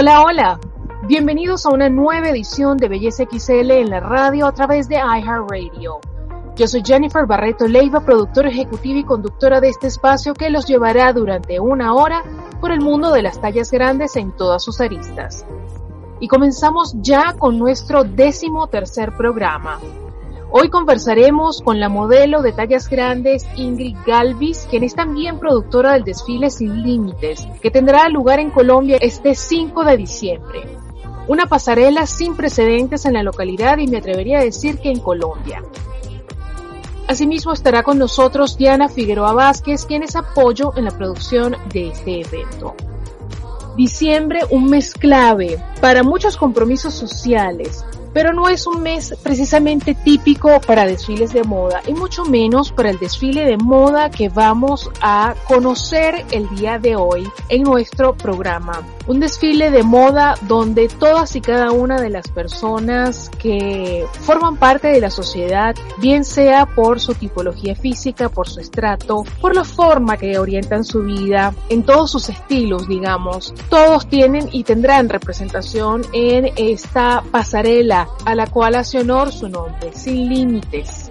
Hola, hola. Bienvenidos a una nueva edición de Belleza XL en la radio a través de iHeartRadio. Yo soy Jennifer Barreto Leiva, productora ejecutiva y conductora de este espacio que los llevará durante una hora por el mundo de las tallas grandes en todas sus aristas. Y comenzamos ya con nuestro décimo tercer programa. Hoy conversaremos con la modelo de tallas grandes Ingrid Galvis, quien es también productora del desfile Sin Límites, que tendrá lugar en Colombia este 5 de diciembre. Una pasarela sin precedentes en la localidad y me atrevería a decir que en Colombia. Asimismo estará con nosotros Diana Figueroa Vázquez, quien es apoyo en la producción de este evento. Diciembre, un mes clave para muchos compromisos sociales, pero no es un mes precisamente típico para desfiles de moda y mucho menos para el desfile de moda que vamos a conocer el día de hoy en nuestro programa. Un desfile de moda donde todas y cada una de las personas que forman parte de la sociedad, bien sea por su tipología física, por su estrato, por la forma que orientan su vida, en todos sus estilos, digamos, todos tienen y tendrán representación en esta pasarela a la cual hace honor su nombre, Sin Límites.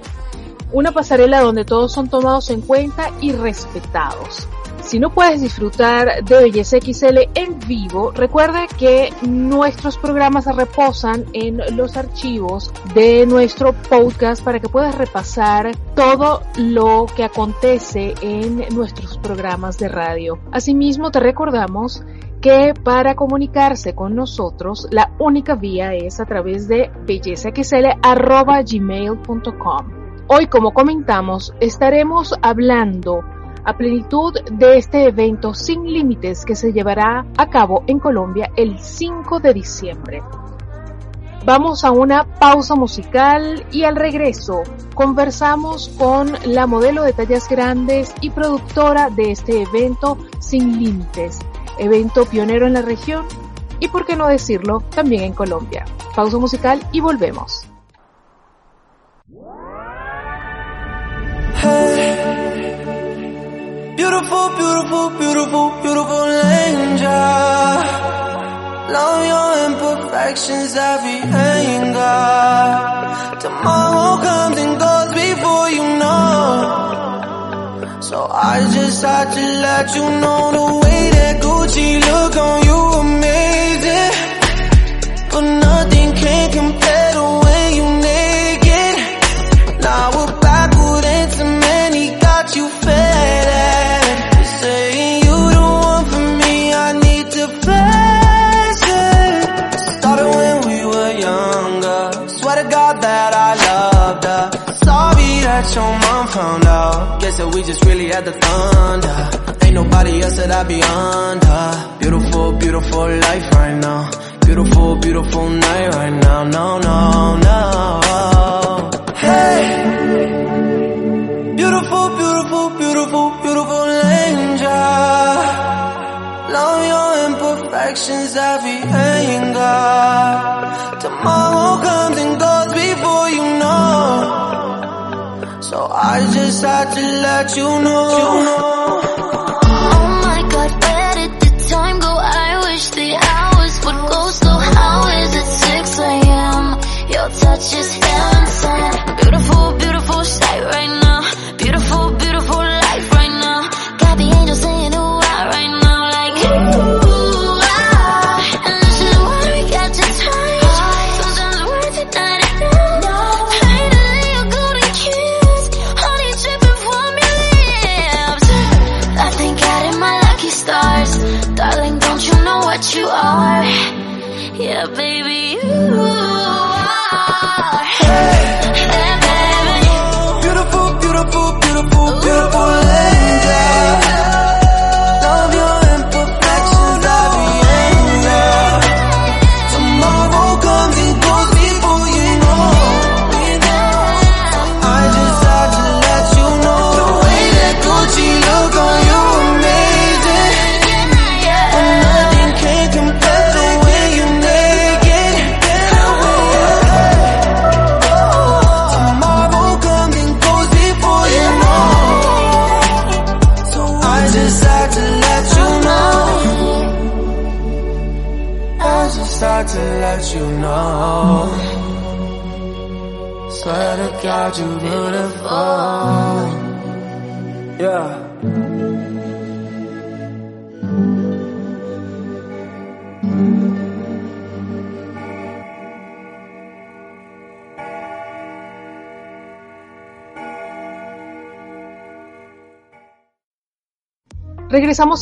Una pasarela donde todos son tomados en cuenta y respetados. Si no puedes disfrutar de Belleza XL en vivo, recuerda que nuestros programas reposan en los archivos de nuestro podcast para que puedas repasar todo lo que acontece en nuestros programas de radio. Asimismo, te recordamos que para comunicarse con nosotros la única vía es a través de bellezaxl.gmail.com. Hoy, como comentamos, estaremos hablando a plenitud de este evento sin límites que se llevará a cabo en Colombia el 5 de diciembre. Vamos a una pausa musical y al regreso conversamos con la modelo de tallas grandes y productora de este evento sin límites, evento pionero en la región y por qué no decirlo también en Colombia. Pausa musical y volvemos. Beautiful, beautiful, beautiful, beautiful angel. Love your imperfections, every anger. Tomorrow comes and goes before you know. So I just had to let you know the way that Gucci look on you amazing. But nothing can compare the way you naked. Now we're backward and cement, he got you fed. Saying you the one for me, I need to face it. Started when we were younger. Swear to God that I loved her. Sorry that your mom found out. Guess that we just really had the thunder. Ain't nobody else that I be under. Beautiful, beautiful life right now. Beautiful, beautiful night right now. No, no, no. Hey. Beautiful, beautiful, beautiful, beautiful angel. Love your imperfections, every anger. Tomorrow comes and goes before you know. So I just had to let you know. Touch is heaven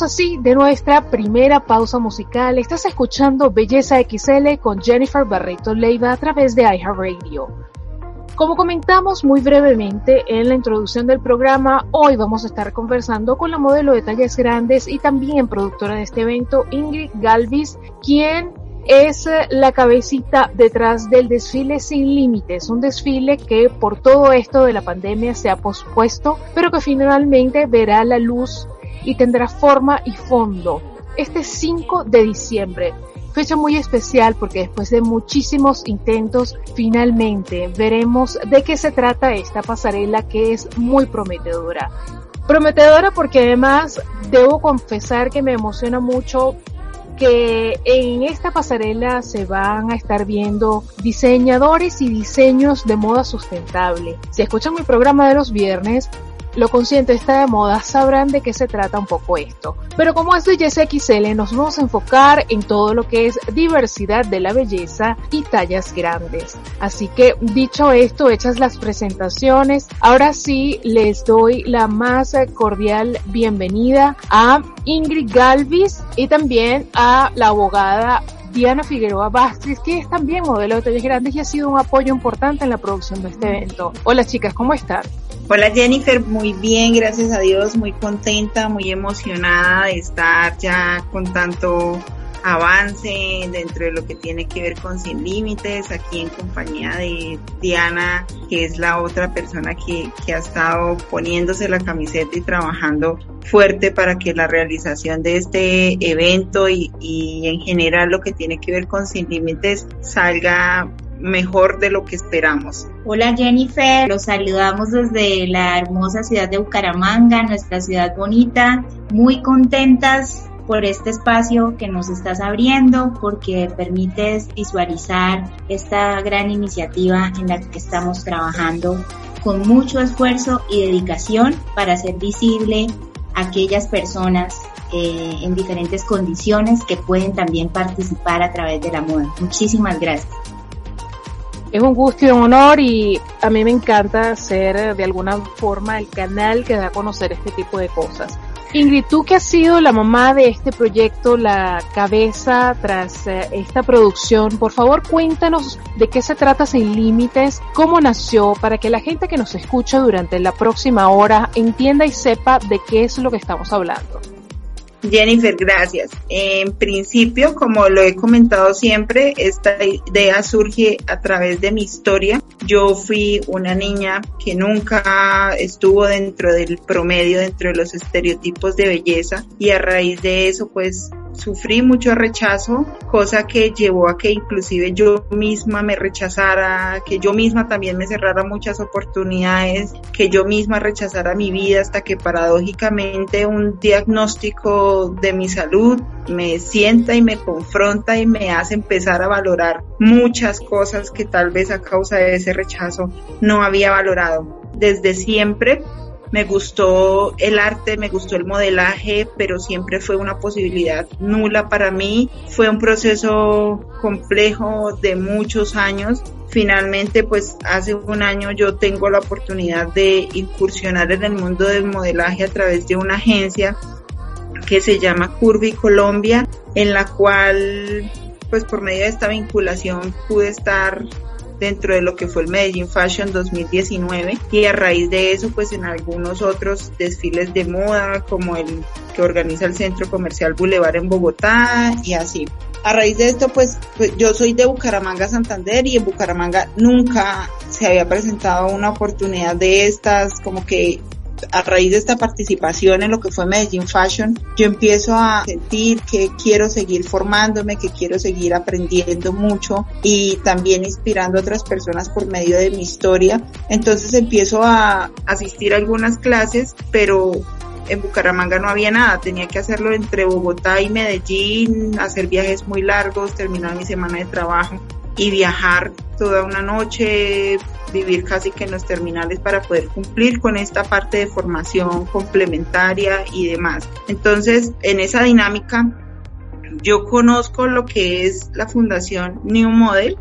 Así de nuestra primera pausa musical. Estás escuchando Belleza XL con Jennifer Barreto Leiva a través de iHeartRadio. Como comentamos muy brevemente en la introducción del programa, hoy vamos a estar conversando con la modelo de tallas grandes y también productora de este evento, Ingrid Galvis, quien es la cabecita detrás del desfile Sin Límites, un desfile que por todo esto de la pandemia se ha pospuesto, pero que finalmente verá la luz y tendrá forma y fondo este 5 de diciembre. Fecha muy especial porque después de muchísimos intentos, finalmente veremos de qué se trata esta pasarela que es muy prometedora. Prometedora porque además debo confesar que me emociona mucho que en esta pasarela se van a estar viendo diseñadores y diseños de moda sustentable. Si escuchan mi programa de los viernes, lo consciente está de moda, sabrán de qué se trata un poco esto. Pero como es Belleza XL, nos vamos a enfocar en todo lo que es diversidad de la belleza y tallas grandes. Así que, dicho esto, hechas las presentaciones, ahora sí les doy la más cordial bienvenida a Ingrid Galvis y también a la abogada Diana Figueroa Vázquez, que es también modelo de tallas grandes y ha sido un apoyo importante en la producción de este evento. Hola chicas, ¿cómo están? Hola Jennifer, muy bien, gracias a Dios, muy contenta, muy emocionada de estar ya con tanto avance dentro de lo que tiene que ver con Sin Límites, aquí en compañía de Diana, que es la otra persona que, que ha estado poniéndose la camiseta y trabajando fuerte para que la realización de este evento y, y en general lo que tiene que ver con Sin Límites salga mejor de lo que esperamos. Hola Jennifer, los saludamos desde la hermosa ciudad de Bucaramanga, nuestra ciudad bonita, muy contentas por este espacio que nos estás abriendo, porque permites visualizar esta gran iniciativa en la que estamos trabajando con mucho esfuerzo y dedicación para hacer visible a aquellas personas eh, en diferentes condiciones que pueden también participar a través de la moda. Muchísimas gracias. Es un gusto y un honor y a mí me encanta ser de alguna forma el canal que da a conocer este tipo de cosas. Ingrid, tú que has sido la mamá de este proyecto, la cabeza tras eh, esta producción, por favor cuéntanos de qué se trata Sin Límites, cómo nació, para que la gente que nos escucha durante la próxima hora entienda y sepa de qué es lo que estamos hablando. Jennifer, gracias. En principio, como lo he comentado siempre, esta idea surge a través de mi historia. Yo fui una niña que nunca estuvo dentro del promedio, dentro de los estereotipos de belleza y a raíz de eso, pues sufrí mucho rechazo, cosa que llevó a que inclusive yo misma me rechazara, que yo misma también me cerrara muchas oportunidades, que yo misma rechazara mi vida hasta que paradójicamente un diagnóstico de mi salud me sienta y me confronta y me hace empezar a valorar muchas cosas que tal vez a causa de ese rechazo no había valorado. Desde siempre me gustó el arte, me gustó el modelaje, pero siempre fue una posibilidad nula para mí. Fue un proceso complejo de muchos años. Finalmente, pues hace un año yo tengo la oportunidad de incursionar en el mundo del modelaje a través de una agencia que se llama Curvy Colombia, en la cual, pues por medio de esta vinculación pude estar dentro de lo que fue el Medellín Fashion 2019 y a raíz de eso pues en algunos otros desfiles de moda como el que organiza el Centro Comercial Boulevard en Bogotá y así. A raíz de esto pues, pues yo soy de Bucaramanga Santander y en Bucaramanga nunca se había presentado una oportunidad de estas como que a raíz de esta participación en lo que fue Medellín Fashion, yo empiezo a sentir que quiero seguir formándome, que quiero seguir aprendiendo mucho y también inspirando a otras personas por medio de mi historia. Entonces empiezo a asistir a algunas clases, pero en Bucaramanga no había nada, tenía que hacerlo entre Bogotá y Medellín, hacer viajes muy largos, terminar mi semana de trabajo y viajar toda una noche, vivir casi que en los terminales para poder cumplir con esta parte de formación complementaria y demás. Entonces, en esa dinámica, yo conozco lo que es la fundación New Model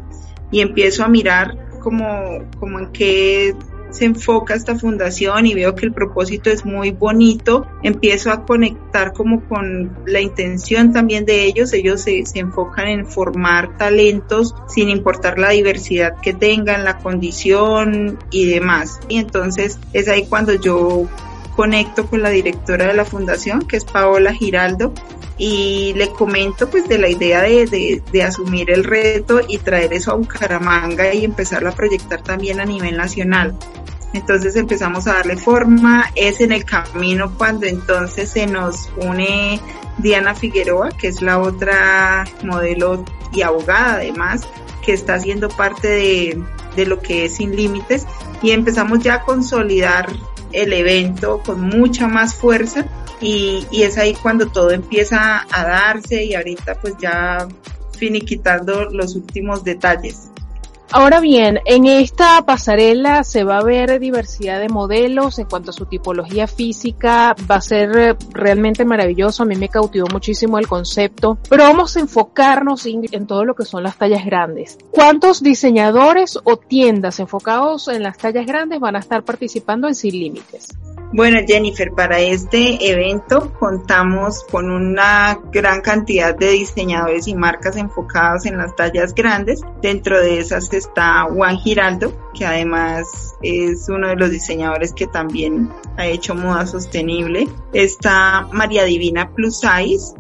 y empiezo a mirar como, como en qué se enfoca esta fundación y veo que el propósito es muy bonito, empiezo a conectar como con la intención también de ellos, ellos se, se enfocan en formar talentos sin importar la diversidad que tengan, la condición y demás. Y entonces es ahí cuando yo conecto con la directora de la fundación, que es Paola Giraldo, y le comento pues de la idea de, de, asumir el reto y traer eso a Bucaramanga y empezarlo a proyectar también a nivel nacional. Entonces empezamos a darle forma, es en el camino cuando entonces se nos une Diana Figueroa, que es la otra modelo y abogada además, que está haciendo parte de, de lo que es Sin Límites y empezamos ya a consolidar el evento con mucha más fuerza y, y es ahí cuando todo empieza a darse y ahorita pues ya finiquitando los últimos detalles. Ahora bien, en esta pasarela se va a ver diversidad de modelos en cuanto a su tipología física, va a ser realmente maravilloso, a mí me cautivó muchísimo el concepto, pero vamos a enfocarnos en todo lo que son las tallas grandes. ¿Cuántos diseñadores o tiendas enfocados en las tallas grandes van a estar participando en Sin Límites? Bueno, Jennifer, para este evento contamos con una gran cantidad de diseñadores y marcas enfocadas en las tallas grandes. Dentro de esas está Juan Giraldo, que además es uno de los diseñadores que también ha hecho moda sostenible. Está María Divina Plus Size,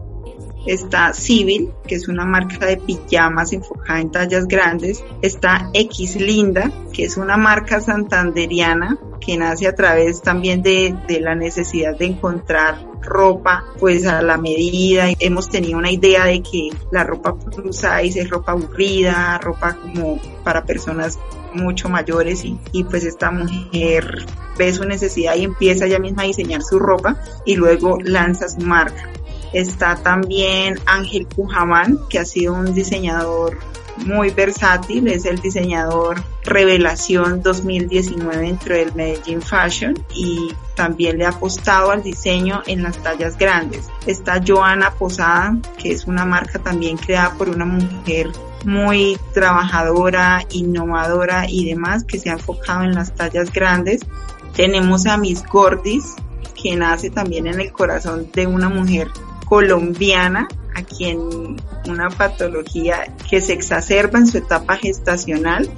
está Civil, que es una marca de pijamas enfocada en tallas grandes, está X Linda, que es una marca santanderiana que nace a través también de, la necesidad de encontrar ropa pues a la medida. Hemos tenido una idea de que la ropa plus size es ropa aburrida, ropa como para personas mucho mayores y, y pues esta mujer ve su necesidad y empieza ella misma a diseñar su ropa y luego lanza su marca. Está también Ángel Pujamán, que ha sido un diseñador muy versátil, es el diseñador Revelación 2019 dentro del Medellín Fashion y también le ha apostado al diseño en las tallas grandes. Está Joana Posada, que es una marca también creada por una mujer muy trabajadora, innovadora y demás, que se ha enfocado en las tallas grandes. Tenemos a Miss Gordis, que nace también en el corazón de una mujer colombiana a quien una patología que se exacerba en su etapa gestacional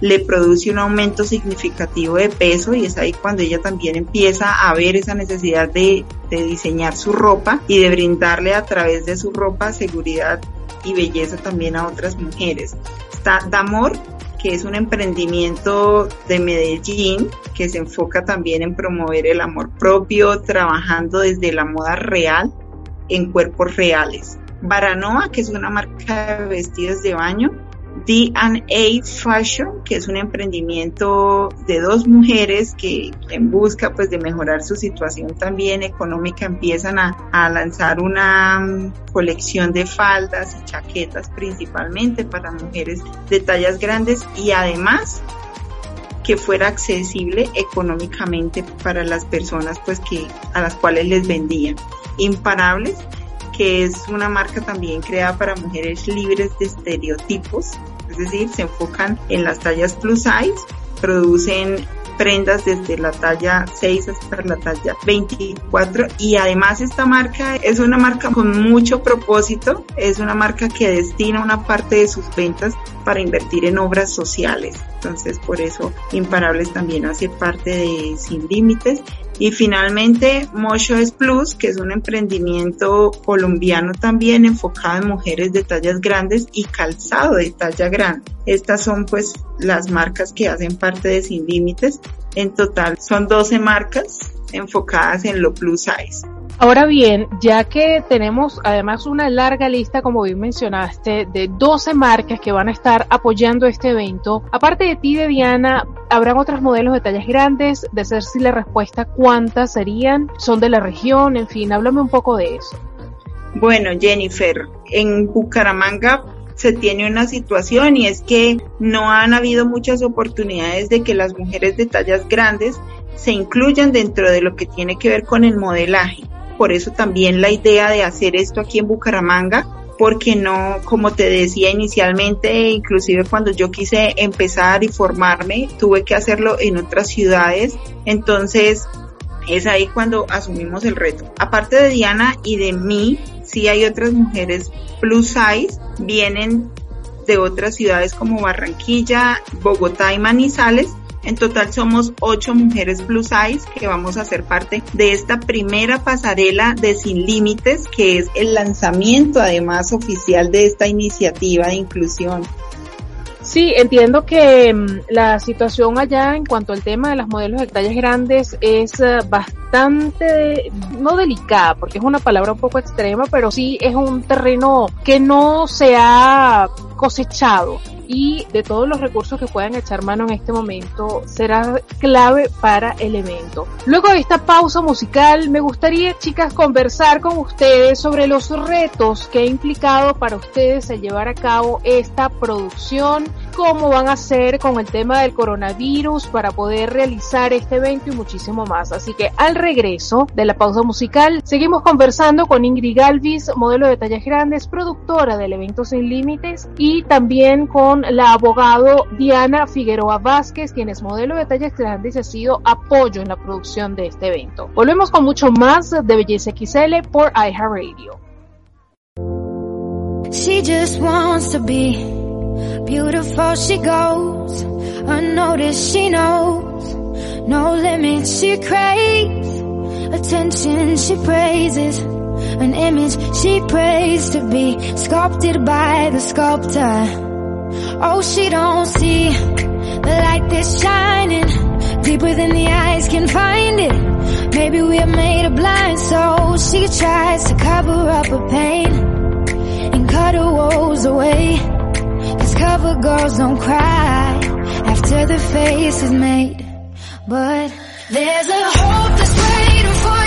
le produce un aumento significativo de peso y es ahí cuando ella también empieza a ver esa necesidad de, diseñar su ropa y de brindarle a través de su ropa seguridad y belleza también a otras mujeres. Está Damor, que es un emprendimiento de Medellín que se enfoca también en promover el amor propio, trabajando desde la moda real en cuerpos reales. Baranoa, que es una marca de vestidos de baño, D&A Fashion, que es un emprendimiento de dos mujeres que en busca pues de mejorar su situación también económica empiezan a, a lanzar una mm, colección de faldas y chaquetas principalmente para mujeres de tallas grandes y además que fuera accesible económicamente para las personas pues que a las cuales les vendían. Imparables que es una marca también creada para mujeres libres de estereotipos, es decir, se enfocan en las tallas plus size, producen prendas desde la talla 6 hasta la talla 24 y además esta marca es una marca con mucho propósito, es una marca que destina una parte de sus ventas para invertir en obras sociales. Entonces por eso Imparables también hace parte de Sin Límites y finalmente, Mocho es Plus, que es un emprendimiento colombiano también enfocado en mujeres de tallas grandes y calzado de talla grande. Estas son pues las marcas que hacen parte de Sin Límites. En total son 12 marcas enfocadas en lo plus size. Ahora bien, ya que tenemos además una larga lista, como bien mencionaste, de 12 marcas que van a estar apoyando este evento, aparte de ti, de Diana, ¿habrán otros modelos de tallas grandes? De ser si la respuesta, ¿cuántas serían? ¿Son de la región? En fin, háblame un poco de eso. Bueno, Jennifer, en Bucaramanga se tiene una situación y es que no han habido muchas oportunidades de que las mujeres de tallas grandes se incluyan dentro de lo que tiene que ver con el modelaje. Por eso también la idea de hacer esto aquí en Bucaramanga, porque no, como te decía inicialmente, inclusive cuando yo quise empezar y formarme, tuve que hacerlo en otras ciudades, entonces es ahí cuando asumimos el reto. Aparte de Diana y de mí, sí hay otras mujeres plus size, vienen de otras ciudades como Barranquilla, Bogotá y Manizales, en total somos ocho mujeres plus size que vamos a ser parte de esta primera pasarela de Sin Límites, que es el lanzamiento además oficial de esta iniciativa de inclusión. Sí, entiendo que mm, la situación allá en cuanto al tema de las modelos de tallas grandes es eh, bastante, no delicada, porque es una palabra un poco extrema, pero sí es un terreno que no se ha cosechado y de todos los recursos que puedan echar mano en este momento será clave para el evento. Luego de esta pausa musical, me gustaría, chicas, conversar con ustedes sobre los retos que ha implicado para ustedes el llevar a cabo esta producción, cómo van a hacer con el tema del coronavirus para poder realizar este evento y muchísimo más. Así que al regreso de la pausa musical, seguimos conversando con Ingrid Galvis, modelo de tallas grandes, productora del evento Sin Límites, y también con la abogado Diana Figueroa Vázquez, quien es modelo de tallas grandes y ha sido apoyo en la producción de este evento. Volvemos con mucho más de Belleza XL por iHeartRadio. She just wants to be beautiful. She goes unnoticed. She knows no limits. She craves attention. She praises an image she prays to be sculpted by the sculptor. Oh, she don't see the light that's shining deeper than the eyes can find it. Maybe we're made of blind, so she tries to cover up her pain and cut her woes away. Cause cover girls don't cry after the face is made. But there's a hope that's waiting for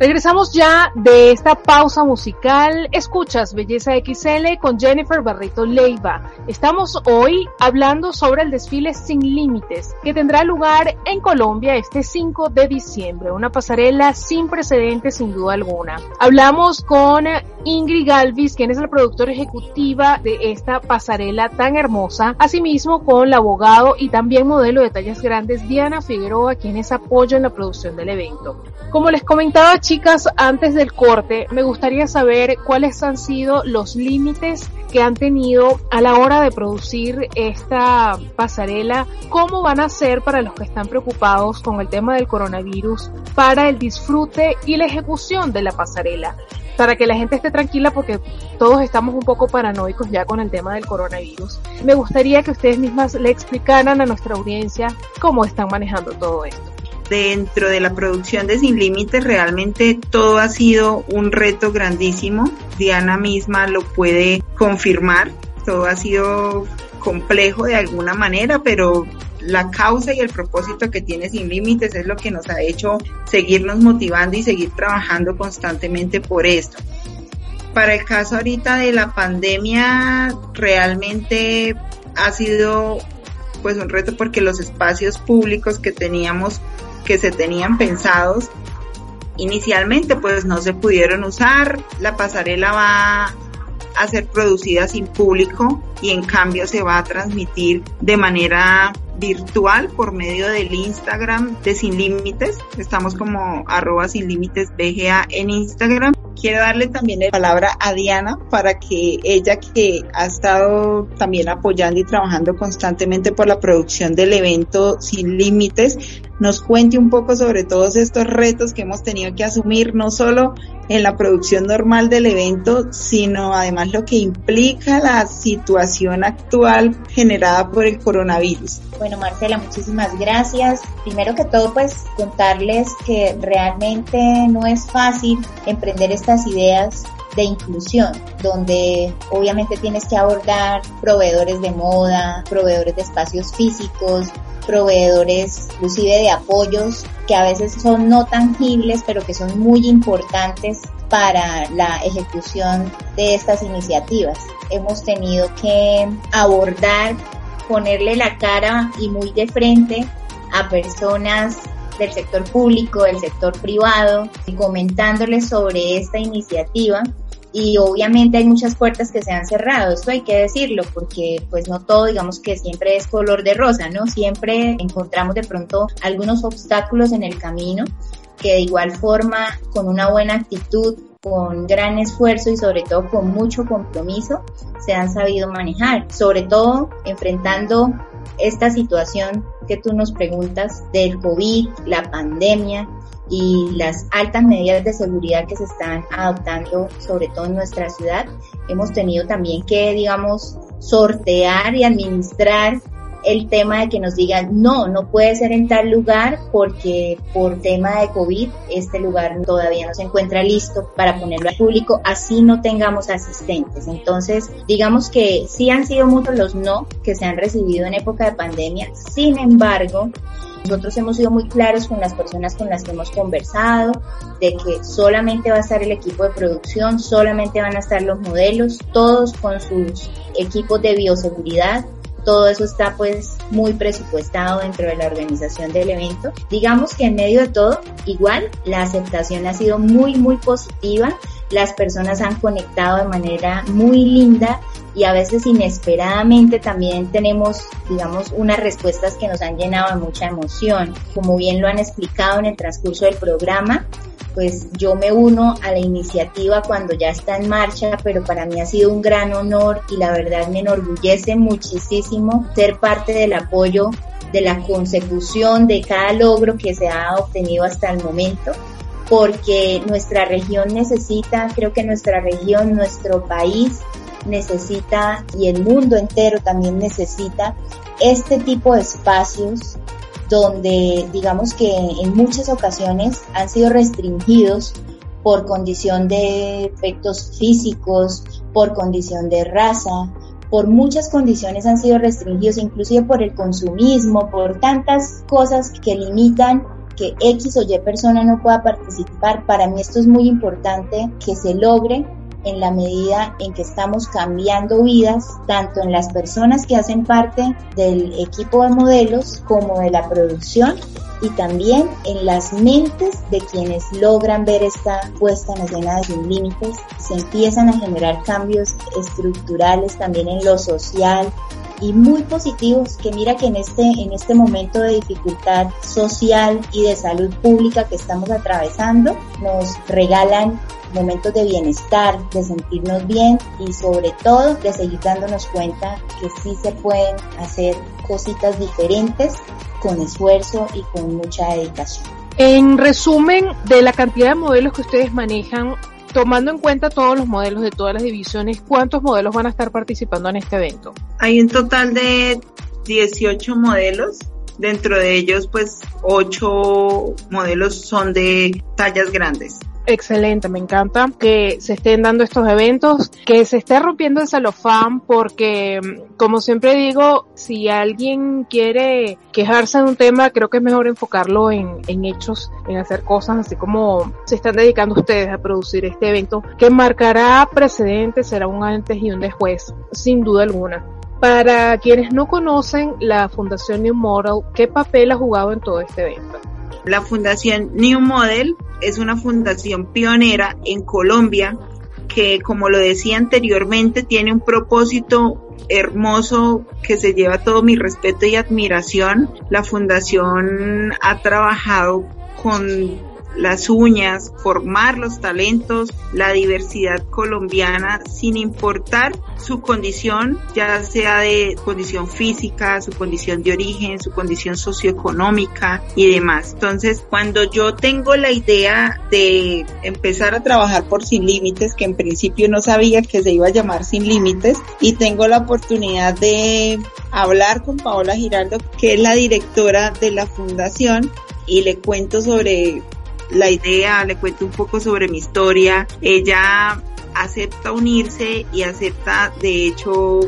they Regresamos ya de esta pausa musical. Escuchas Belleza XL con Jennifer Barreto Leiva. Estamos hoy hablando sobre el desfile Sin Límites, que tendrá lugar en Colombia este 5 de diciembre. Una pasarela sin precedentes sin duda alguna. Hablamos con Ingrid Galvis, quien es la productora ejecutiva de esta pasarela tan hermosa. Asimismo con el abogado y también modelo de tallas grandes Diana Figueroa, quienes apoyan la producción del evento. Como les comentaba, chicas, antes del corte, me gustaría saber cuáles han sido los límites que han tenido a la hora de producir esta pasarela, cómo van a ser para los que están preocupados con el tema del coronavirus, para el disfrute y la ejecución de la pasarela, para que la gente esté tranquila porque todos estamos un poco paranoicos ya con el tema del coronavirus. Me gustaría que ustedes mismas le explicaran a nuestra audiencia cómo están manejando todo esto dentro de la producción de Sin Límites realmente todo ha sido un reto grandísimo. Diana misma lo puede confirmar. Todo ha sido complejo de alguna manera, pero la causa y el propósito que tiene Sin Límites es lo que nos ha hecho seguirnos motivando y seguir trabajando constantemente por esto. Para el caso ahorita de la pandemia, realmente ha sido pues un reto porque los espacios públicos que teníamos que se tenían pensados inicialmente pues no se pudieron usar. La pasarela va a ser producida sin público y en cambio se va a transmitir de manera virtual por medio del Instagram de Sin Límites. Estamos como arroba sin límites BGA en Instagram. Quiero darle también la palabra a Diana para que ella que ha estado también apoyando y trabajando constantemente por la producción del evento Sin Límites, nos cuente un poco sobre todos estos retos que hemos tenido que asumir, no solo en la producción normal del evento, sino además lo que implica la situación actual generada por el coronavirus. Bueno, Marcela, muchísimas gracias. Primero que todo, pues contarles que realmente no es fácil emprender estas ideas de inclusión, donde obviamente tienes que abordar proveedores de moda, proveedores de espacios físicos, proveedores inclusive de apoyos que a veces son no tangibles, pero que son muy importantes para la ejecución de estas iniciativas. Hemos tenido que abordar, ponerle la cara y muy de frente a personas del sector público, del sector privado, comentándoles sobre esta iniciativa y obviamente hay muchas puertas que se han cerrado, esto hay que decirlo, porque pues no todo digamos que siempre es color de rosa, ¿no? Siempre encontramos de pronto algunos obstáculos en el camino que de igual forma con una buena actitud con gran esfuerzo y sobre todo con mucho compromiso se han sabido manejar, sobre todo enfrentando esta situación que tú nos preguntas del COVID, la pandemia y las altas medidas de seguridad que se están adoptando, sobre todo en nuestra ciudad. Hemos tenido también que, digamos, sortear y administrar el tema de que nos digan, no, no puede ser en tal lugar porque por tema de COVID este lugar todavía no se encuentra listo para ponerlo al público, así no tengamos asistentes. Entonces, digamos que sí han sido muchos los no que se han recibido en época de pandemia, sin embargo, nosotros hemos sido muy claros con las personas con las que hemos conversado de que solamente va a estar el equipo de producción, solamente van a estar los modelos, todos con sus equipos de bioseguridad, todo eso está pues muy presupuestado dentro de la organización del evento. Digamos que en medio de todo, igual la aceptación ha sido muy, muy positiva. Las personas han conectado de manera muy linda y a veces inesperadamente también tenemos, digamos, unas respuestas que nos han llenado de mucha emoción. Como bien lo han explicado en el transcurso del programa, pues yo me uno a la iniciativa cuando ya está en marcha, pero para mí ha sido un gran honor y la verdad me enorgullece muchísimo ser parte del apoyo de la consecución de cada logro que se ha obtenido hasta el momento, porque nuestra región necesita, creo que nuestra región, nuestro país necesita y el mundo entero también necesita este tipo de espacios donde digamos que en muchas ocasiones han sido restringidos por condición de efectos físicos, por condición de raza, por muchas condiciones han sido restringidos, inclusive por el consumismo, por tantas cosas que limitan que X o Y persona no pueda participar. Para mí esto es muy importante que se logre en la medida en que estamos cambiando vidas, tanto en las personas que hacen parte del equipo de modelos como de la producción y también en las mentes de quienes logran ver esta puesta en escena de sin límites. Se empiezan a generar cambios estructurales también en lo social, y muy positivos que mira que en este, en este momento de dificultad social y de salud pública que estamos atravesando, nos regalan momentos de bienestar, de sentirnos bien y sobre todo de seguir dándonos cuenta que sí se pueden hacer cositas diferentes con esfuerzo y con mucha dedicación. En resumen, de la cantidad de modelos que ustedes manejan, tomando en cuenta todos los modelos de todas las divisiones, ¿cuántos modelos van a estar participando en este evento? Hay un total de 18 modelos. Dentro de ellos, pues, 8 modelos son de tallas grandes. Excelente, me encanta que se estén dando estos eventos, que se esté rompiendo el celofán, porque como siempre digo, si alguien quiere quejarse de un tema, creo que es mejor enfocarlo en, en hechos, en hacer cosas, así como se están dedicando ustedes a producir este evento, que marcará precedentes, será un antes y un después, sin duda alguna. Para quienes no conocen la Fundación New Model, ¿qué papel ha jugado en todo este evento? La Fundación New Model es una fundación pionera en Colombia que, como lo decía anteriormente, tiene un propósito hermoso que se lleva todo mi respeto y admiración. La fundación ha trabajado con las uñas, formar los talentos, la diversidad colombiana sin importar su condición, ya sea de condición física, su condición de origen, su condición socioeconómica y demás. Entonces, cuando yo tengo la idea de empezar a trabajar por Sin Límites, que en principio no sabía que se iba a llamar Sin Límites, y tengo la oportunidad de hablar con Paola Giraldo, que es la directora de la fundación, y le cuento sobre la idea, le cuento un poco sobre mi historia. Ella acepta unirse y acepta, de hecho,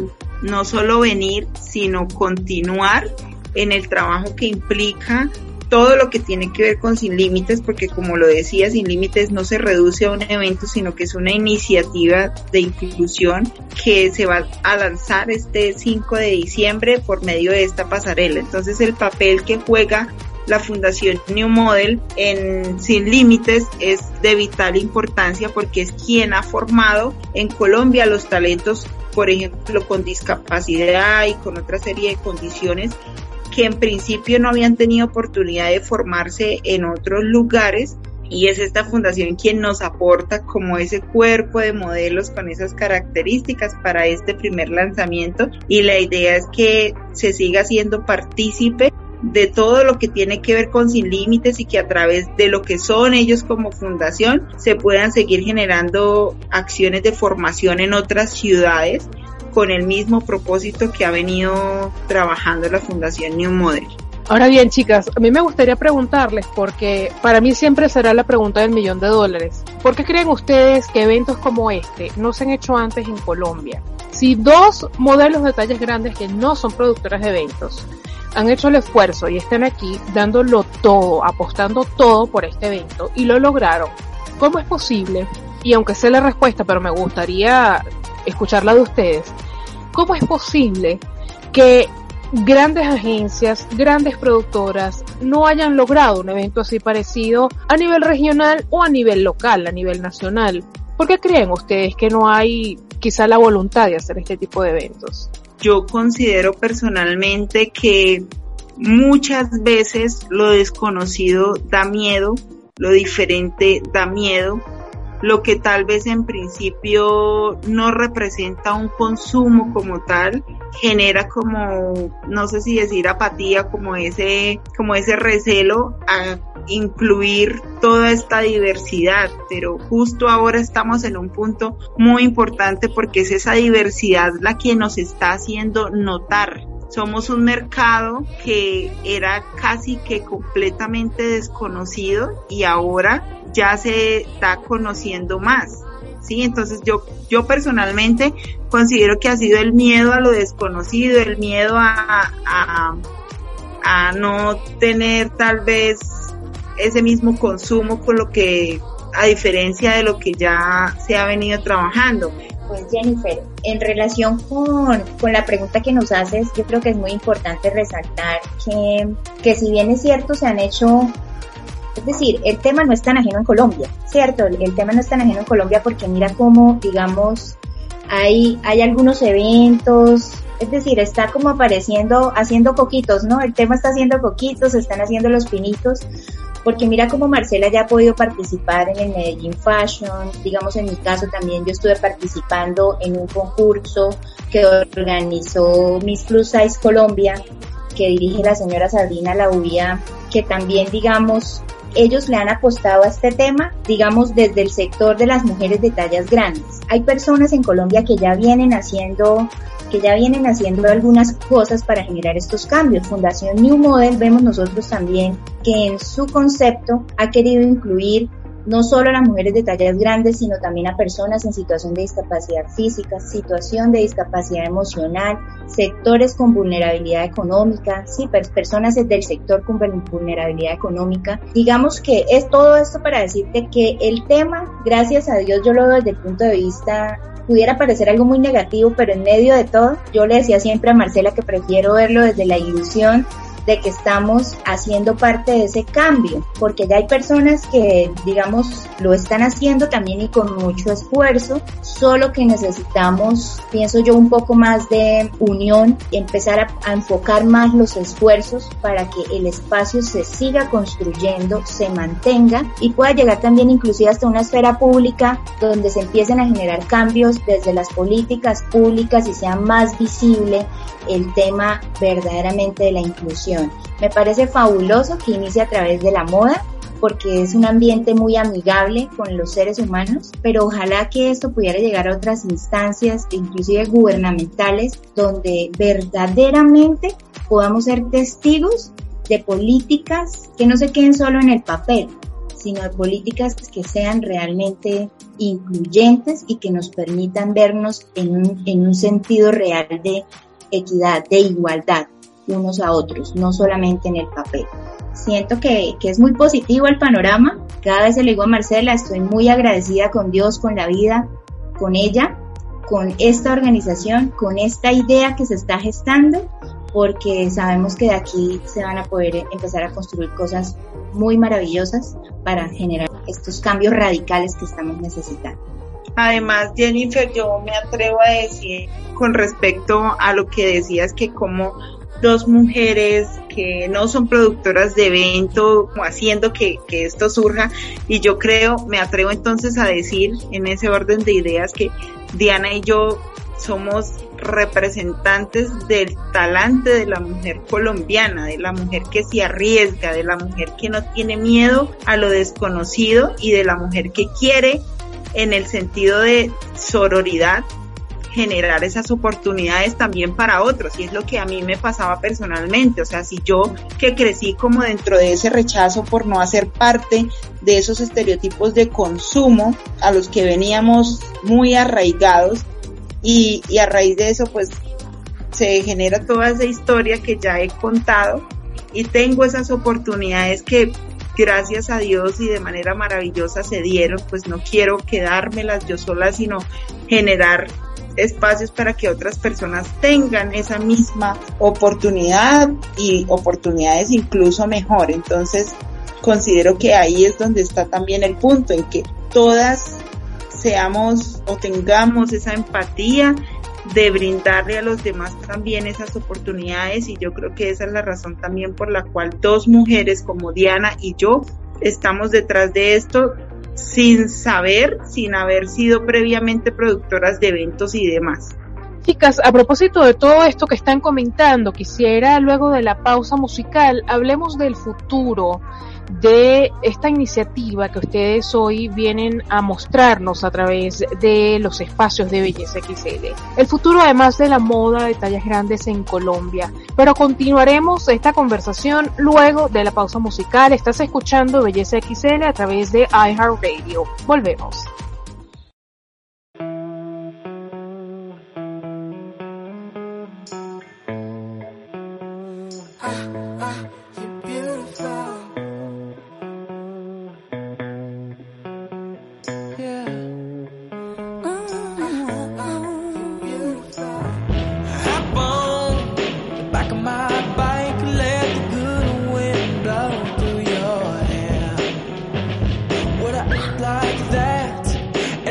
no solo venir, sino continuar en el trabajo que implica todo lo que tiene que ver con Sin Límites, porque como lo decía, Sin Límites no se reduce a un evento, sino que es una iniciativa de inclusión que se va a lanzar este 5 de diciembre por medio de esta pasarela. Entonces el papel que juega la Fundación New Model en Sin Límites es de vital importancia porque es quien ha formado en Colombia los talentos, por ejemplo, con discapacidad y con otra serie de condiciones que en principio no habían tenido oportunidad de formarse en otros lugares y es esta fundación quien nos aporta como ese cuerpo de modelos con esas características para este primer lanzamiento y la idea es que se siga siendo partícipe de todo lo que tiene que ver con Sin Límites y que a través de lo que son ellos como fundación se puedan seguir generando acciones de formación en otras ciudades con el mismo propósito que ha venido trabajando la Fundación New Model. Ahora bien, chicas, a mí me gustaría preguntarles, porque para mí siempre será la pregunta del millón de dólares. ¿Por qué creen ustedes que eventos como este no se han hecho antes en Colombia? Si dos modelos de tallas grandes que no son productoras de eventos han hecho el esfuerzo y están aquí dándolo todo, apostando todo por este evento y lo lograron, ¿cómo es posible? Y aunque sé la respuesta, pero me gustaría escucharla de ustedes, ¿cómo es posible que grandes agencias, grandes productoras no hayan logrado un evento así parecido a nivel regional o a nivel local, a nivel nacional. ¿Por qué creen ustedes que no hay quizá la voluntad de hacer este tipo de eventos? Yo considero personalmente que muchas veces lo desconocido da miedo, lo diferente da miedo lo que tal vez en principio no representa un consumo como tal, genera como, no sé si decir apatía, como ese, como ese recelo a incluir toda esta diversidad, pero justo ahora estamos en un punto muy importante porque es esa diversidad la que nos está haciendo notar somos un mercado que era casi que completamente desconocido y ahora ya se está conociendo más. Sí, entonces yo, yo personalmente considero que ha sido el miedo a lo desconocido, el miedo a, a, a no tener tal vez ese mismo consumo con lo que, a diferencia de lo que ya se ha venido trabajando. Pues Jennifer, en relación con, con, la pregunta que nos haces, yo creo que es muy importante resaltar que, que si bien es cierto, se han hecho es decir, el tema no es tan ajeno en Colombia, ¿cierto? El tema no es tan ajeno en Colombia porque mira cómo, digamos, hay, hay algunos eventos, es decir, está como apareciendo, haciendo poquitos, ¿no? El tema está haciendo poquitos, están haciendo los pinitos, porque mira cómo Marcela ya ha podido participar en el Medellín Fashion, digamos en mi caso también yo estuve participando en un concurso que organizó Miss Plus Size Colombia, que dirige la señora Sabrina Laubía, que también digamos ellos le han apostado a este tema, digamos, desde el sector de las mujeres de tallas grandes. Hay personas en Colombia que ya vienen haciendo que ya vienen haciendo algunas cosas para generar estos cambios. Fundación New Model vemos nosotros también que en su concepto ha querido incluir no solo a las mujeres de tallas grandes, sino también a personas en situación de discapacidad física, situación de discapacidad emocional, sectores con vulnerabilidad económica, sí, personas del sector con vulnerabilidad económica. Digamos que es todo esto para decirte que el tema, gracias a Dios, yo lo veo desde el punto de vista pudiera parecer algo muy negativo, pero en medio de todo, yo le decía siempre a Marcela que prefiero verlo desde la ilusión de que estamos haciendo parte de ese cambio, porque ya hay personas que, digamos, lo están haciendo también y con mucho esfuerzo, solo que necesitamos, pienso yo, un poco más de unión, empezar a, enfocar más los esfuerzos para que el espacio se siga construyendo, se mantenga y pueda llegar también inclusive hasta una esfera pública donde se empiecen a generar cambios desde las políticas públicas y sea más visible el tema verdaderamente de la inclusión. Me parece fabuloso que inicie a través de la moda porque es un ambiente muy amigable con los seres humanos, pero ojalá que esto pudiera llegar a otras instancias, inclusive gubernamentales, donde verdaderamente podamos ser testigos de políticas que no se queden solo en el papel, sino políticas que sean realmente incluyentes y que nos permitan vernos en un sentido real de equidad, de igualdad unos a otros, no solamente en el papel. Siento que, que es muy positivo el panorama. Cada vez se le digo a Marcela, estoy muy agradecida con Dios, con la vida, con ella, con esta organización, con esta idea que se está gestando, porque sabemos que de aquí se van a poder empezar a construir cosas muy maravillosas para generar estos cambios radicales que estamos necesitando. Además, Jennifer, yo me atrevo a decir con respecto a lo que decías que como dos mujeres que no son productoras de evento, haciendo que, que esto surja. Y yo creo, me atrevo entonces a decir en ese orden de ideas que Diana y yo somos representantes del talante de la mujer colombiana, de la mujer que se arriesga, de la mujer que no tiene miedo a lo desconocido y de la mujer que quiere en el sentido de sororidad generar esas oportunidades también para otros y es lo que a mí me pasaba personalmente, o sea, si yo que crecí como dentro de ese rechazo por no hacer parte de esos estereotipos de consumo a los que veníamos muy arraigados y, y a raíz de eso pues se genera toda esa historia que ya he contado y tengo esas oportunidades que gracias a Dios y de manera maravillosa se dieron, pues no quiero quedármelas yo sola, sino generar espacios para que otras personas tengan esa misma oportunidad y oportunidades incluso mejor. Entonces, considero que ahí es donde está también el punto, en que todas seamos o tengamos esa empatía de brindarle a los demás también esas oportunidades y yo creo que esa es la razón también por la cual dos mujeres como Diana y yo estamos detrás de esto sin saber, sin haber sido previamente productoras de eventos y demás. Chicas, a propósito de todo esto que están comentando, quisiera luego de la pausa musical hablemos del futuro de esta iniciativa que ustedes hoy vienen a mostrarnos a través de los espacios de Belleza XL. El futuro además de la moda de tallas grandes en Colombia. Pero continuaremos esta conversación luego de la pausa musical. Estás escuchando Belleza XL a través de iHeartRadio. Volvemos.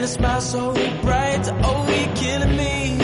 And a smile so bright, oh, you're killing me.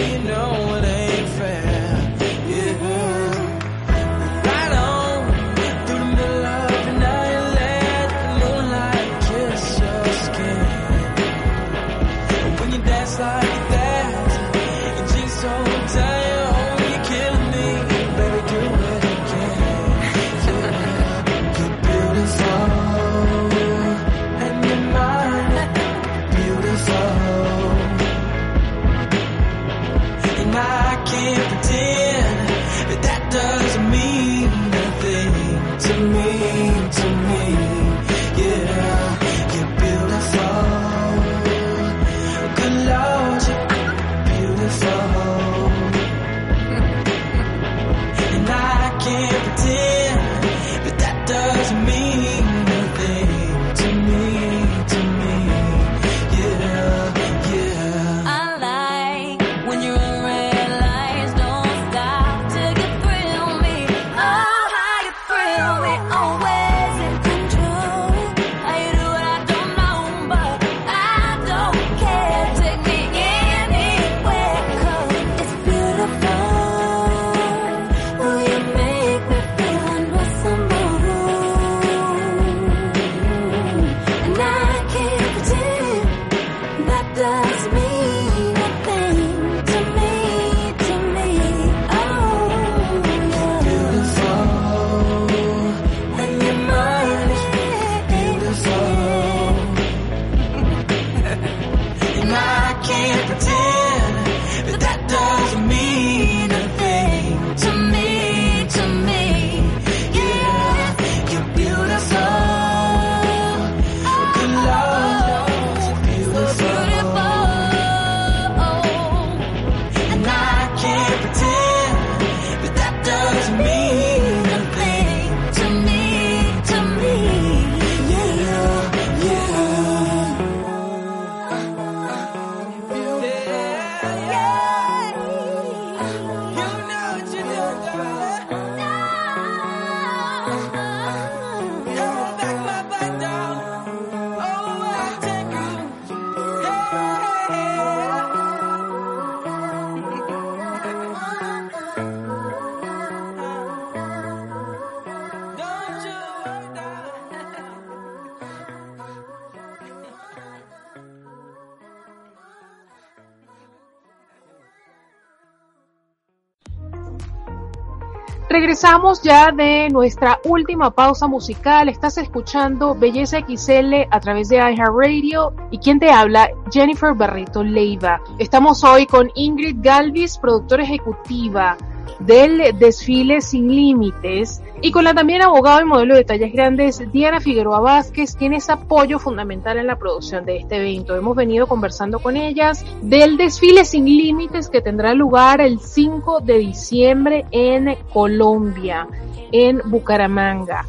Regresamos ya de nuestra última pausa musical. Estás escuchando Belleza XL a través de iHeartRadio y quien te habla, Jennifer Barreto Leiva. Estamos hoy con Ingrid Galvis, productora ejecutiva del desfile Sin Límites y con la también abogada y modelo de tallas grandes Diana Figueroa Vázquez, quien es apoyo fundamental en la producción de este evento. Hemos venido conversando con ellas del desfile Sin Límites que tendrá lugar el 5 de diciembre en Colombia, en Bucaramanga.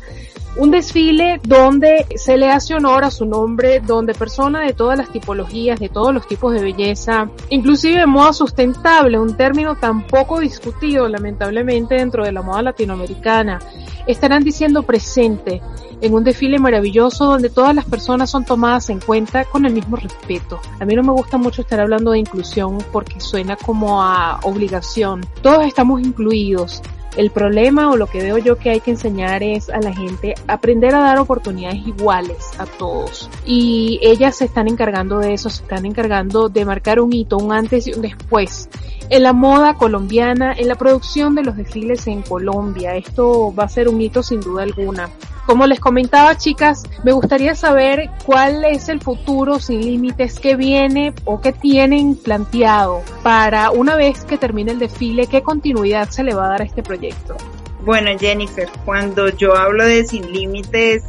Un desfile donde se le hace honor a su nombre, donde personas de todas las tipologías, de todos los tipos de belleza, inclusive de moda sustentable, un término tan poco discutido lamentablemente dentro de la moda latinoamericana, estarán diciendo presente en un desfile maravilloso donde todas las personas son tomadas en cuenta con el mismo respeto. A mí no me gusta mucho estar hablando de inclusión porque suena como a obligación. Todos estamos incluidos el problema o lo que veo yo que hay que enseñar es a la gente aprender a dar oportunidades iguales a todos. Y ellas se están encargando de eso, se están encargando de marcar un hito, un antes y un después en la moda colombiana, en la producción de los desfiles en Colombia. Esto va a ser un hito sin duda alguna. Como les comentaba, chicas, me gustaría saber cuál es el futuro sin límites que viene o que tienen planteado para una vez que termine el desfile, qué continuidad se le va a dar a este proyecto. Bueno, Jennifer, cuando yo hablo de sin límites,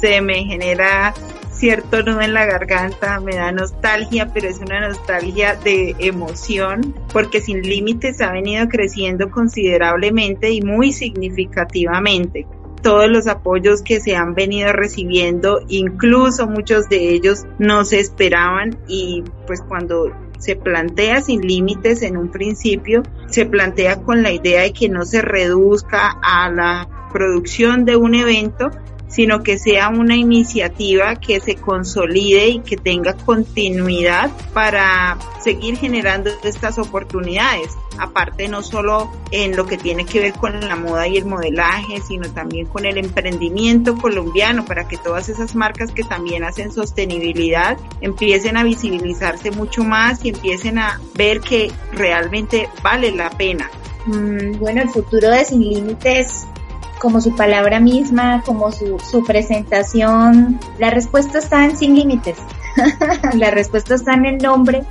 se me genera cierto nudo en la garganta, me da nostalgia, pero es una nostalgia de emoción, porque Sin Límites ha venido creciendo considerablemente y muy significativamente todos los apoyos que se han venido recibiendo, incluso muchos de ellos no se esperaban y pues cuando se plantea sin límites en un principio, se plantea con la idea de que no se reduzca a la producción de un evento, sino que sea una iniciativa que se consolide y que tenga continuidad para seguir generando estas oportunidades. Aparte no solo en lo que tiene que ver con la moda y el modelaje, sino también con el emprendimiento colombiano para que todas esas marcas que también hacen sostenibilidad empiecen a visibilizarse mucho más y empiecen a ver que realmente vale la pena. Mm, bueno, el futuro de Sin Límites como su palabra misma, como su, su presentación, la respuesta está sin límites. la respuesta está en el nombre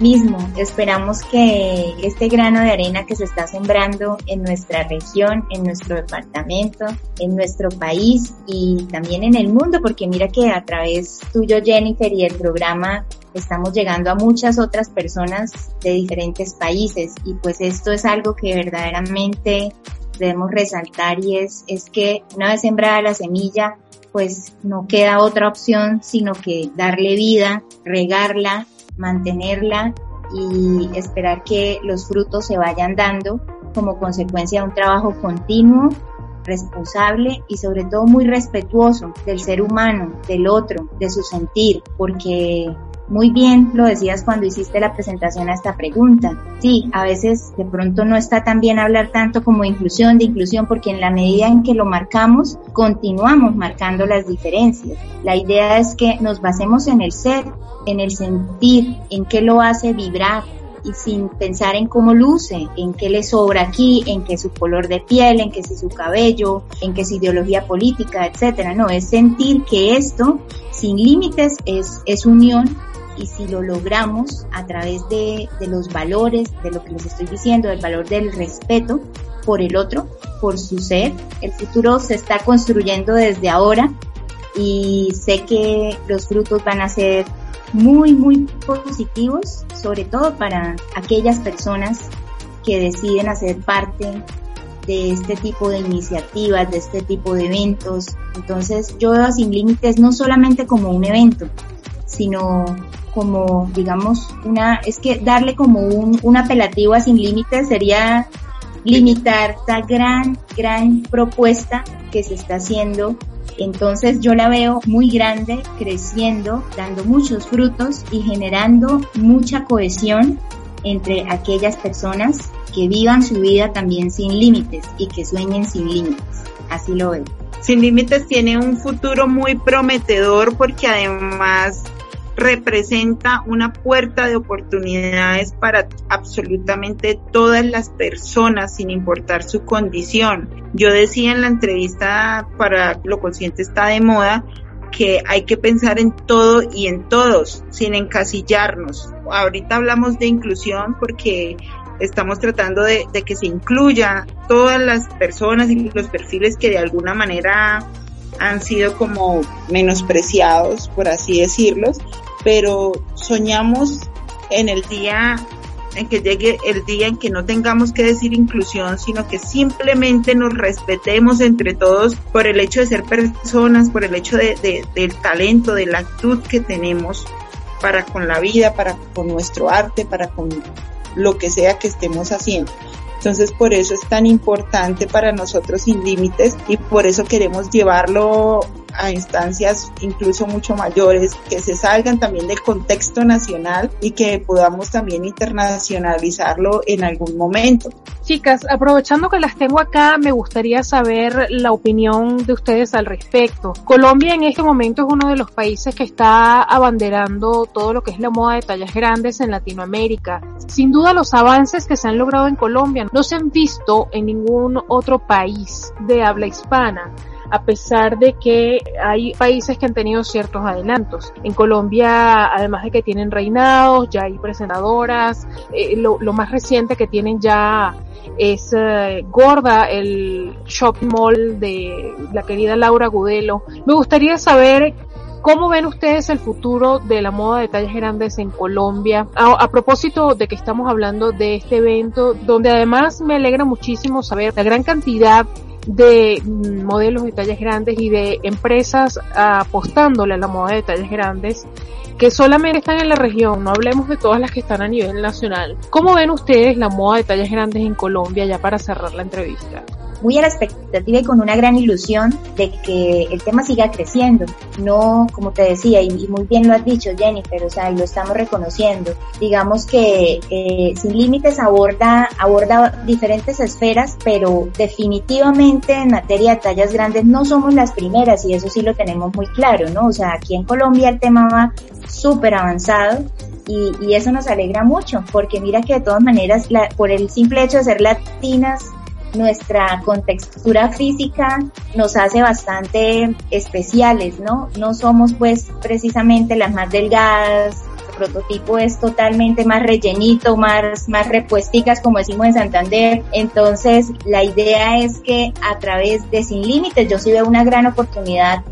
mismo. Esperamos que este grano de arena que se está sembrando en nuestra región, en nuestro departamento, en nuestro país y también en el mundo, porque mira que a través tuyo Jennifer y el programa estamos llegando a muchas otras personas de diferentes países y pues esto es algo que verdaderamente debemos resaltar y es, es que una vez sembrada la semilla, pues no queda otra opción sino que darle vida, regarla, mantenerla y esperar que los frutos se vayan dando como consecuencia de un trabajo continuo, responsable y sobre todo muy respetuoso del ser humano, del otro, de su sentir, porque muy bien lo decías cuando hiciste la presentación a esta pregunta. Sí, a veces de pronto no está tan bien hablar tanto como inclusión, de inclusión, porque en la medida en que lo marcamos, continuamos marcando las diferencias. La idea es que nos basemos en el ser, en el sentir, en qué lo hace vibrar, y sin pensar en cómo luce, en qué le sobra aquí, en qué su color de piel, en qué si su cabello, en qué su ideología política, etcétera. No, es sentir que esto, sin límites, es, es unión y si lo logramos a través de, de, los valores, de lo que les estoy diciendo, del valor del respeto por el otro, por su ser, el futuro se está construyendo desde ahora y sé que los frutos van a ser muy, muy positivos, sobre todo para aquellas personas que deciden hacer parte de este tipo de iniciativas, de este tipo de eventos. Entonces yo veo a Sin Límites no solamente como un evento, sino como, digamos, una, es que darle como un, un apelativo a Sin Límites sería limitar esta gran, gran propuesta que se está haciendo. Entonces yo la veo muy grande, creciendo, dando muchos frutos y generando mucha cohesión entre aquellas personas que vivan su vida también sin límites y que sueñen sin límites. Así lo veo. Sin límites tiene un futuro muy prometedor porque además representa una puerta de oportunidades para absolutamente todas las personas sin importar su condición. Yo decía en la entrevista para Lo Consciente está de moda que hay que pensar en todo y en todos, sin encasillarnos. Ahorita hablamos de inclusión porque estamos tratando de, que se incluya todas las personas y los perfiles que de alguna manera han sido como menospreciados, por así decirlos, pero soñamos en el día en que llegue el día en que no tengamos que decir inclusión, sino que simplemente nos respetemos entre todos por el hecho de ser personas, por el hecho de, de, del talento, de la actitud que tenemos para con la vida, para con nuestro arte, para con lo que sea que estemos haciendo. Entonces por eso es tan importante para nosotros sin límites y por eso queremos llevarlo a instancias incluso mucho mayores, que se salgan también del contexto nacional y que podamos también internacionalizarlo en algún momento. Chicas, aprovechando que las tengo acá, me gustaría saber la opinión de ustedes al respecto. Colombia en este momento es uno de los países que está abanderando todo lo que es la moda de tallas grandes en Latinoamérica. Sin duda los avances que se han logrado en Colombia no se han visto en ningún otro país de habla hispana a pesar de que hay países que han tenido ciertos adelantos. En Colombia, además de que tienen reinados, ya hay presentadoras, eh, lo, más reciente que tienen ya es eh, Gorda, el shopping mall de la querida Laura Gudelo. Me gustaría saber ¿Cómo ven ustedes el futuro de la moda de tallas grandes en Colombia? A, a, propósito de que estamos hablando de este evento, donde además me alegra muchísimo saber la gran cantidad de modelos de tallas grandes y de empresas apostándole a la moda de tallas grandes que solamente están en la región, no hablemos de todas las que están a nivel nacional. ¿Cómo ven ustedes la moda de tallas grandes en Colombia ya para cerrar la entrevista? Muy a la expectativa y con una gran ilusión de que el tema siga creciendo. No, como te decía, y, muy bien lo has dicho, Jennifer, o sea, lo estamos reconociendo. Digamos que eh, Sin Límites aborda, aborda diferentes esferas, pero definitivamente en materia de tallas grandes no somos las primeras y eso sí lo tenemos muy claro, ¿no? O sea, aquí en Colombia el tema va súper avanzado y, y, eso nos alegra mucho, porque mira que de todas maneras, la, por el simple hecho de ser latinas, nuestra contextura física nos hace bastante especiales, ¿no? No somos pues precisamente las más delgadas, el prototipo es totalmente más rellenito, más, más repuesticas como decimos en Santander. Entonces la idea es que a través de Sin Límites yo sí veo una gran oportunidad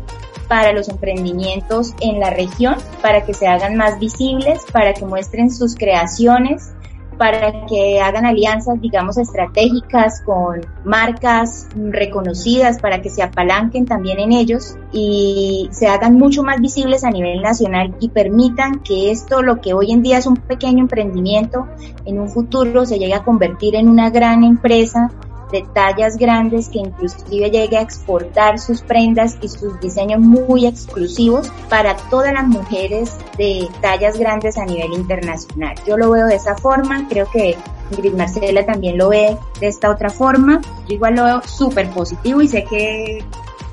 para los emprendimientos en la región, para que se hagan más visibles, para que muestren sus creaciones para que hagan alianzas, digamos, estratégicas con marcas reconocidas, para que se apalanquen también en ellos y se hagan mucho más visibles a nivel nacional y permitan que esto, lo que hoy en día es un pequeño emprendimiento, en un futuro se llegue a convertir en una gran empresa de tallas grandes que inclusive llegue a exportar sus prendas y sus diseños muy exclusivos para todas las mujeres de tallas grandes a nivel internacional. Yo lo veo de esa forma, creo que Ingrid Marcela también lo ve de esta otra forma. Yo igual lo veo súper positivo y sé que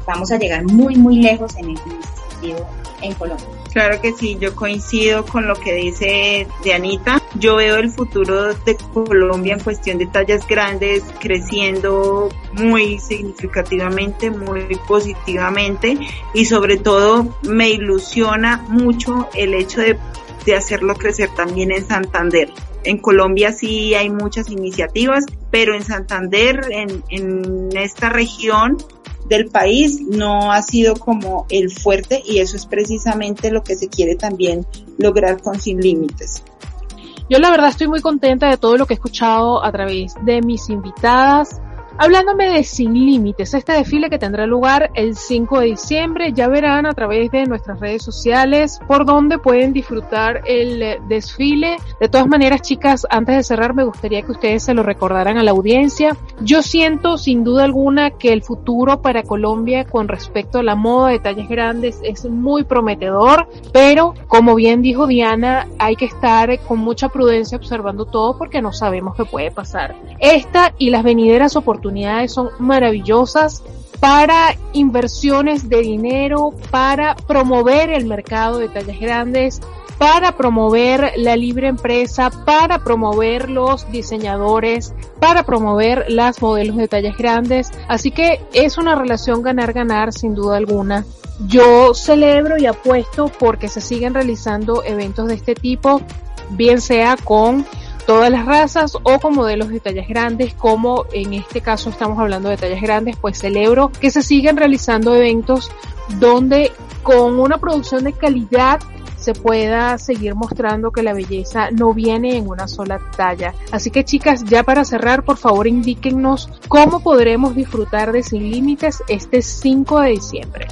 vamos a llegar muy, muy lejos en este sentido en Colombia. Claro que sí, yo coincido con lo que dice de Anita. Yo veo el futuro de Colombia en cuestión de tallas grandes creciendo muy significativamente, muy positivamente y sobre todo me ilusiona mucho el hecho de, de hacerlo crecer también en Santander. En Colombia sí hay muchas iniciativas, pero en Santander, en, en esta región, del país no ha sido como el fuerte y eso es precisamente lo que se quiere también lograr con Sin Límites. Yo la verdad estoy muy contenta de todo lo que he escuchado a través de mis invitadas, Hablándome de Sin Límites, este desfile que tendrá lugar el 5 de diciembre, ya verán a través de nuestras redes sociales por dónde pueden disfrutar el desfile. De todas maneras, chicas, antes de cerrar, me gustaría que ustedes se lo recordaran a la audiencia. Yo siento sin duda alguna que el futuro para Colombia con respecto a la moda de talles grandes es muy prometedor, pero como bien dijo Diana, hay que estar con mucha prudencia observando todo porque no sabemos qué puede pasar. Esta y las venideras oportunidades son maravillosas para inversiones de dinero, para promover el mercado de tallas grandes, para promover la libre empresa, para promover los diseñadores, para promover las modelos de tallas grandes. Así que es una relación ganar-ganar sin duda alguna. Yo celebro y apuesto porque se siguen realizando eventos de este tipo, bien sea con todas las razas o con modelos de tallas grandes, como en este caso estamos hablando de tallas grandes, pues celebro que se sigan realizando eventos donde con una producción de calidad se pueda seguir mostrando que la belleza no viene en una sola talla. Así que chicas, ya para cerrar, por favor indíquennos cómo podremos disfrutar de Sin Límites este 5 de diciembre.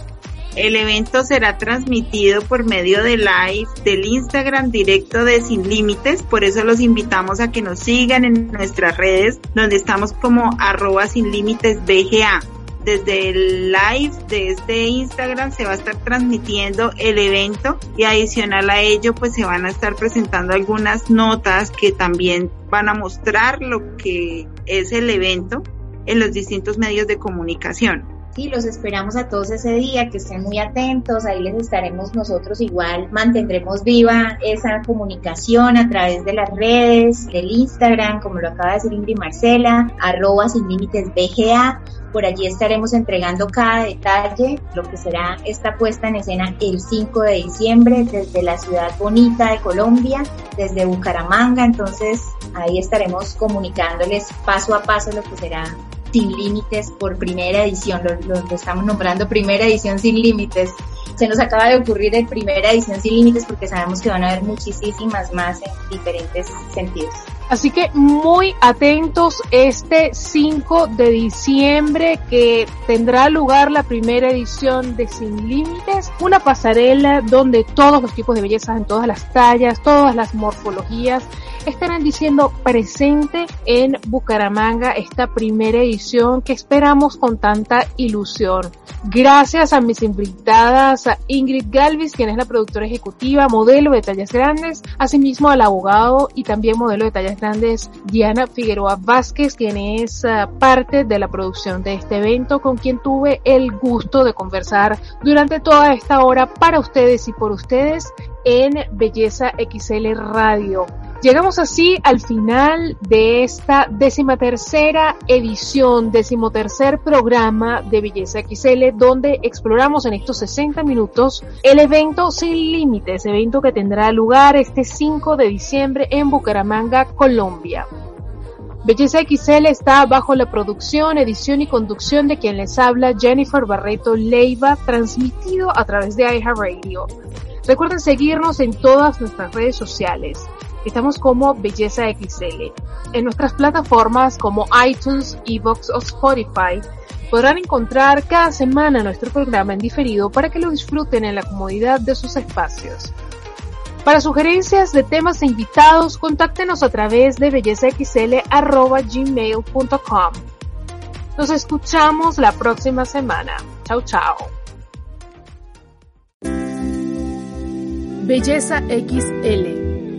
El evento será transmitido por medio de live del Instagram directo de Sin Límites, por eso los invitamos a que nos sigan en nuestras redes, donde estamos como arroba sin límites BGA desde el live de este Instagram se va a estar transmitiendo el evento y adicional a ello pues se van a estar presentando algunas notas que también van a mostrar lo que es el evento en los distintos medios de comunicación. Sí, los esperamos a todos ese día, que estén muy atentos, ahí les estaremos nosotros igual, mantendremos viva esa comunicación a través de las redes, del Instagram, como lo acaba de decir Ingrid Marcela, arroba sin límites BGA, por allí estaremos entregando cada detalle, lo que será esta puesta en escena el 5 de diciembre desde la ciudad bonita de Colombia, desde Bucaramanga, entonces ahí estaremos comunicándoles paso a paso lo que será sin Límites por primera edición, lo, lo, estamos nombrando primera edición Sin Límites. Se nos acaba de ocurrir el primera edición Sin Límites porque sabemos que van a haber muchísimas más en diferentes sentidos. Así que muy atentos este 5 de diciembre que tendrá lugar la primera edición de Sin Límites, una pasarela donde todos los tipos de bellezas en todas las tallas, todas las morfologías estarán diciendo presente en Bucaramanga esta primera edición que esperamos con tanta ilusión. Gracias a mis invitadas, Ingrid Galvis, quien es la productora ejecutiva, modelo de tallas grandes, asimismo al abogado y también modelo de tallas grandes Diana Figueroa Vázquez, quien es uh, parte de la producción de este evento, con quien tuve el gusto de conversar durante toda esta hora para ustedes y por ustedes en Belleza XL Radio. Llegamos así al final de esta décima tercera edición, decimotercer programa de Belleza XL, donde exploramos en estos 60 minutos el evento Sin Límites, evento que tendrá lugar este 5 de diciembre en Bucaramanga, Colombia. Belleza XL está bajo la producción, edición y conducción de quien les habla Jennifer Barreto Leiva, transmitido a través de iHeartRadio. Recuerden seguirnos en todas nuestras redes sociales. Estamos como Belleza XL. En nuestras plataformas como iTunes, Evox o Spotify podrán encontrar cada semana nuestro programa en diferido para que lo disfruten en la comodidad de sus espacios. Para sugerencias de temas e invitados, contáctenos a través de bellezaxl.gmail.com. Nos escuchamos la próxima semana. Chao, chao. Belleza XL